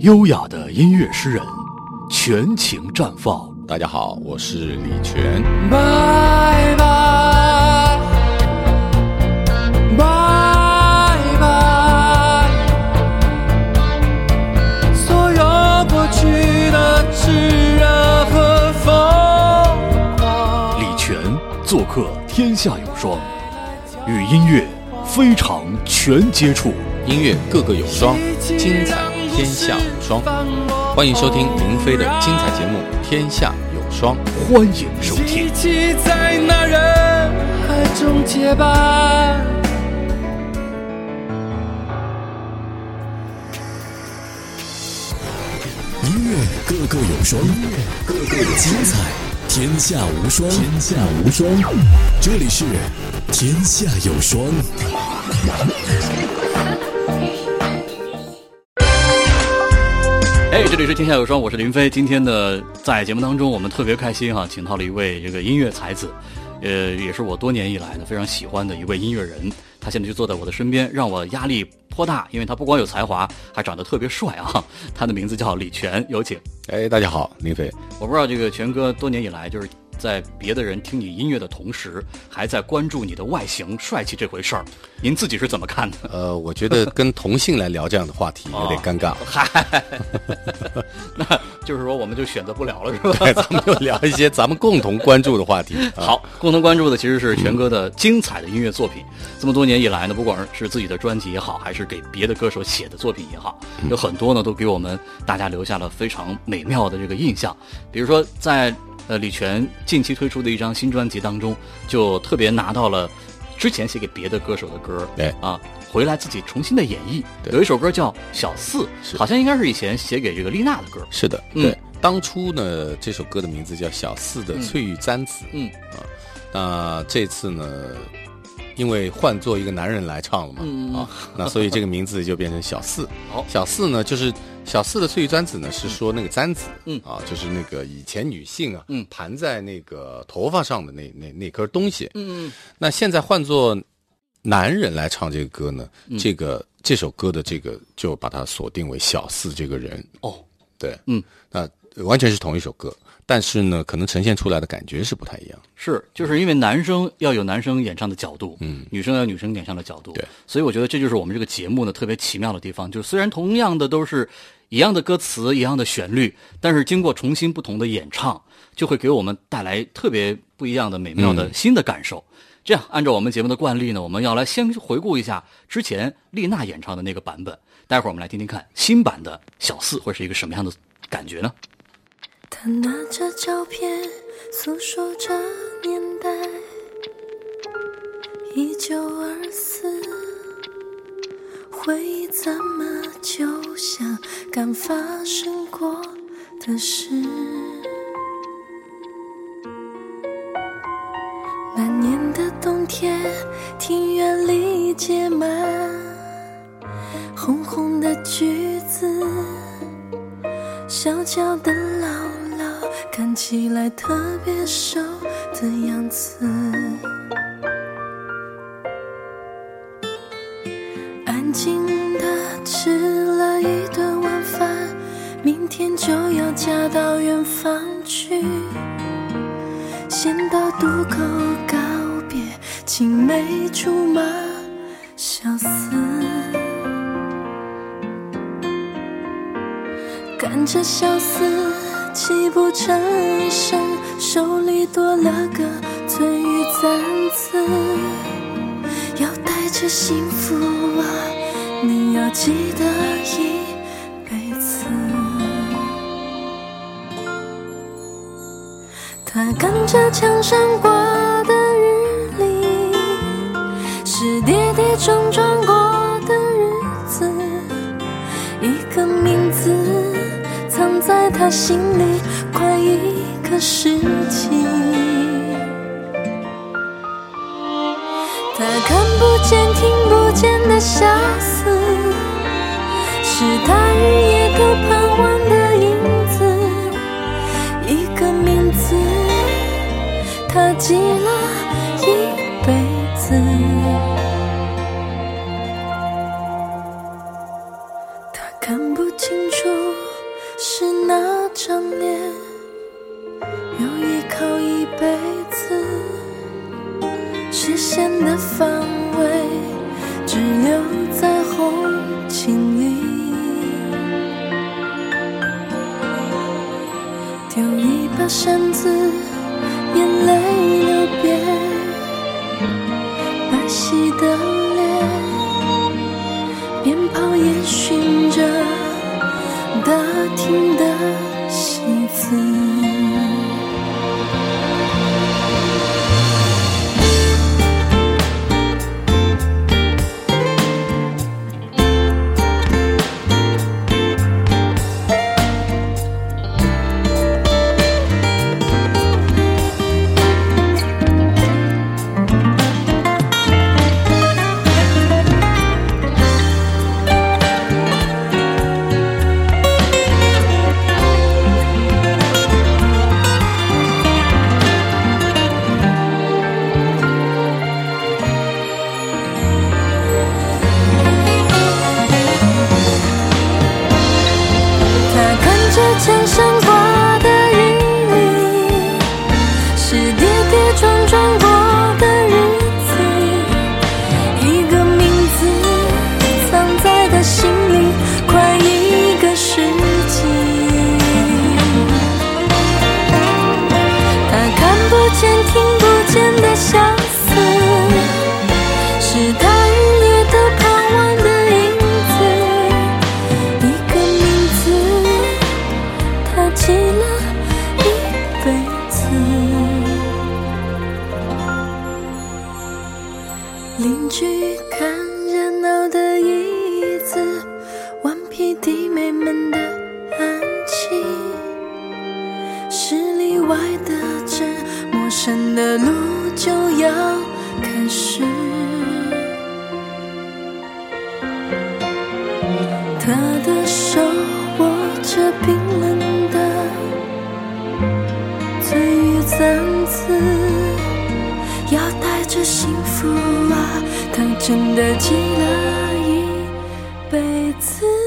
优雅的音乐诗人，全情绽放。大家好，我是李泉。拜拜，拜拜，所有过去的炽热和疯狂。李泉做客《天下有双》，与音乐非常全接触。音乐个个有双，精彩天下无双。欢迎收听林飞的精彩节目《天下有双》，欢迎收听一。在那人海中结伴。音乐个个有双，音乐个个有精彩，天下无双，天下无双。这里是天下有双。哎，这里是天下有双，我是林飞。今天呢，在节目当中，我们特别开心哈、请到了一位这个音乐才子，呃，也是我多年以来呢非常喜欢的一位音乐人。他现在就坐在我的身边，让我压力颇大，因为他不光有才华，还长得特别帅啊。他的名字叫李泉，有请。哎，大家好，林飞。我不知道这个泉哥多年以来，就是在别的人听你音乐的同时，还在关注你的外形帅气这回事儿，您自己是怎么看的？呃，我觉得跟同性来聊这样的话题有点尴尬。嗨，那就是说我们就选择不聊了，是吧？对，咱们就聊一些咱们共同关注的话题。啊，好，共同关注的其实是权哥的精彩的音乐作品。这么多年以来呢，不管是自己的专辑也好，还是给别的歌手写的作品也好，有很多呢都给我们大家留下了非常美妙的这个印象。比如说，在呃李泉近期推出的一张新专辑当中，就特别拿到了之前写给别的歌手的歌，对啊，回来自己重新的演绎。对有一首歌叫《小四》，是好像应该是以前写给这个丽娜的歌。是的，嗯对。当初呢，这首歌的名字叫《小四的翠玉簪子》。嗯啊，那这次呢，因为换做一个男人来唱了嘛，嗯啊，那所以这个名字就变成小四。哦小四呢，就是小四的碎玉簪子呢，是说那个簪子，嗯。啊，就是那个以前女性啊，嗯。盘在那个头发上的那那那根东西。嗯。那现在换做男人来唱这个歌呢，嗯。这个这首歌的这个就把它锁定为小四这个人。哦，对，嗯，那完全是同一首歌，但是呢，可能呈现出来的感觉是不太一样。是，就是因为男生要有男生演唱的角度，嗯女生要有女生演唱的角度，对，所以我觉得这就是我们这个节目呢特别奇妙的地方，就是虽然同样的都是一样的歌词、一样的旋律，但是经过重新不同的演唱，就会给我们带来特别不一样的美妙的新的感受。这样，按照我们节目的惯例呢，我们要来先回顾一下之前丽娜演唱的那个版本，待会儿我们来听听看新版的小四会是一个什么样的感觉呢？他拿着照片诉说着年代，一九二四，回忆怎么就像刚发生过的事。那年的冬天，庭院里结满红红的橘子。小脚的姥姥看起来特别瘦的样子，明天就要嫁到远方去，先到渡口告别青梅竹马，小四。看着小四泣不成声，手里多了个翠玉簪子，要带着幸福啊，你要记得一他看着墙上挂的日历，是跌跌撞撞过的日子，一个名字。藏在他心里快一个世纪。他看不见、听不见的相思，是他日记了一辈子。他看不清楚。是那张脸，有依靠一辈子，视线的范围只留在红巾里，丢一把扇子，厅的。就要开始。他的手握着冰冷的醉与簪子，要带着幸福啊，他真的记了一辈子。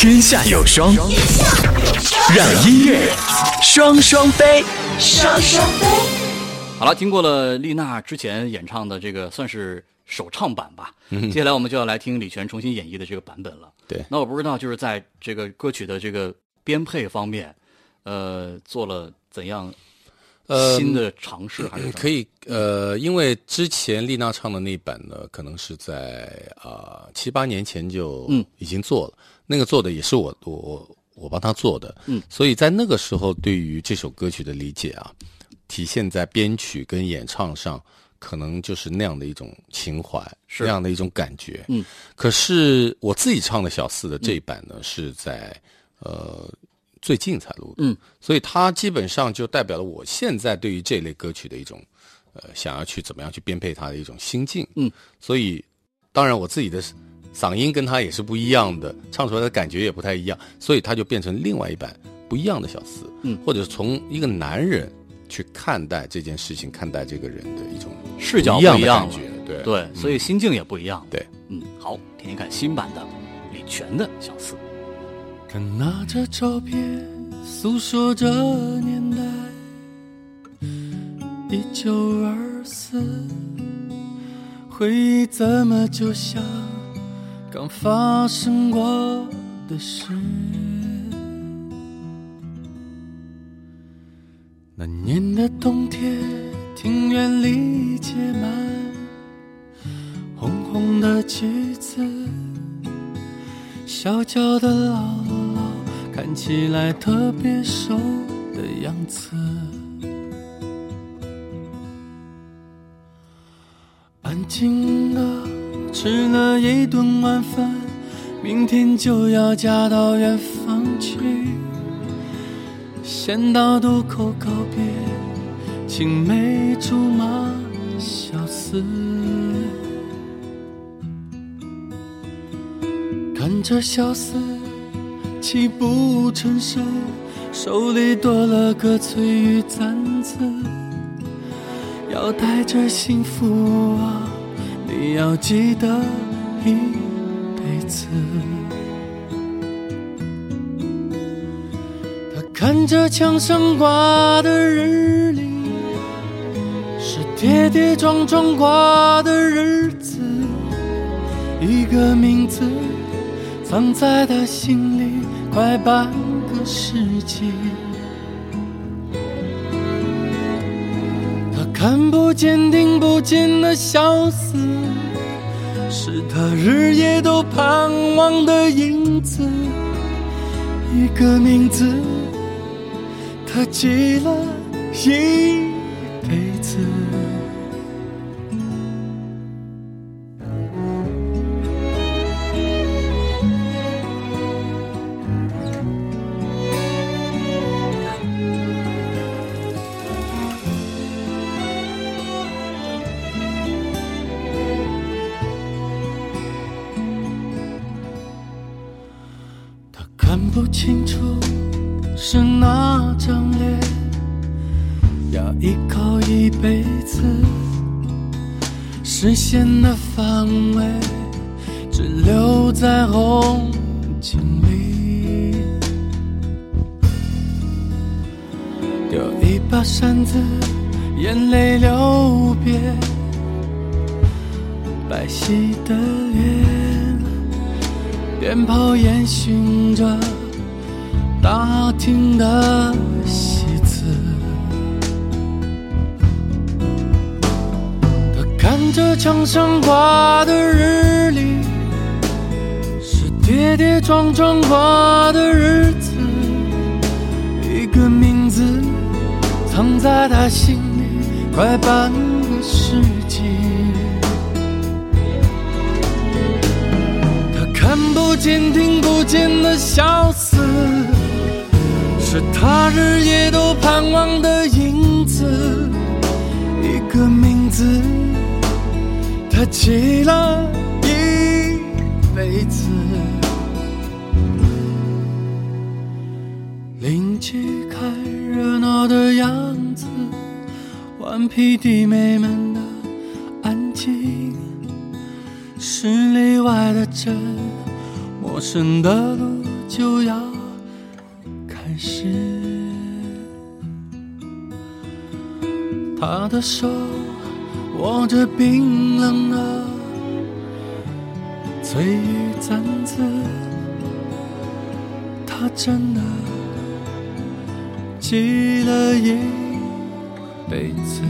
天下有双，让音乐双双飞。双双飞好了，经过了丽娜之前演唱的这个算是首唱版吧，接下来我们就要来听李泉重新演绎的这个版本了。对那我不知道就是在这个歌曲的这个编配方面，呃，做了怎样呃新的尝试，还是可以，呃，因为之前丽娜唱的那版呢，可能是在啊七八年前就嗯。已经做了，那个做的也是我我我我帮他做的，嗯，所以在那个时候对于这首歌曲的理解啊，体现在编曲跟演唱上，可能就是那样的一种情怀，是。那样的一种感觉，嗯，可是我自己唱的小四的这一版呢，是在呃最近才录的，嗯，所以它基本上就代表了我现在对于这类歌曲的一种呃想要去怎么样去编配它的一种心境，嗯，所以当然我自己的嗓音跟他也是不一样的，唱出来的感觉也不太一样，所以它就变成另外一版不一样的小四，嗯。或者从一个男人去看待这件事情，看待这个人的一种视角不一样的感觉，对。对，所以心境也不一样。对，嗯，好，听听看新版的李泉的小四。看那张照片，诉说着年代，一九二四，回忆怎么就像刚发生过的事？那年的冬天，庭院里结满红红的橘子。小脚的老看起来特别瘦的样子，安静的吃了一顿晚饭，明天就要嫁到远方去。先到渡口告别，青梅竹马相思。看着相思泣不成声，手里多了个翠玉簪子，要带着幸福啊，你要记得一辈子。他看着墙上挂的日历，是跌跌撞撞过的日子，一个名字藏在他心里快半个世纪。他看不见、听不见的相思，是他日夜都盼望的影子。一个名字，他记了一不清楚是哪张脸，要依靠一辈子，视线的范围只留在红景里。丢一把扇子，眼泪流遍白皙的脸。鞭炮烟熏着大厅的戏子，他看着墙上挂的日历，是跌跌撞撞过的日子，一个名字藏在他心里快半个世纪。看不见、听不见的相思，是他日夜都盼望的影子。一个名字，他记了一辈子。邻居看热闹的样子，顽皮弟妹们的安静。十里外的镇，陌生的路就要他的手握着冰冷的翠玉簪子，他真的记了一辈子。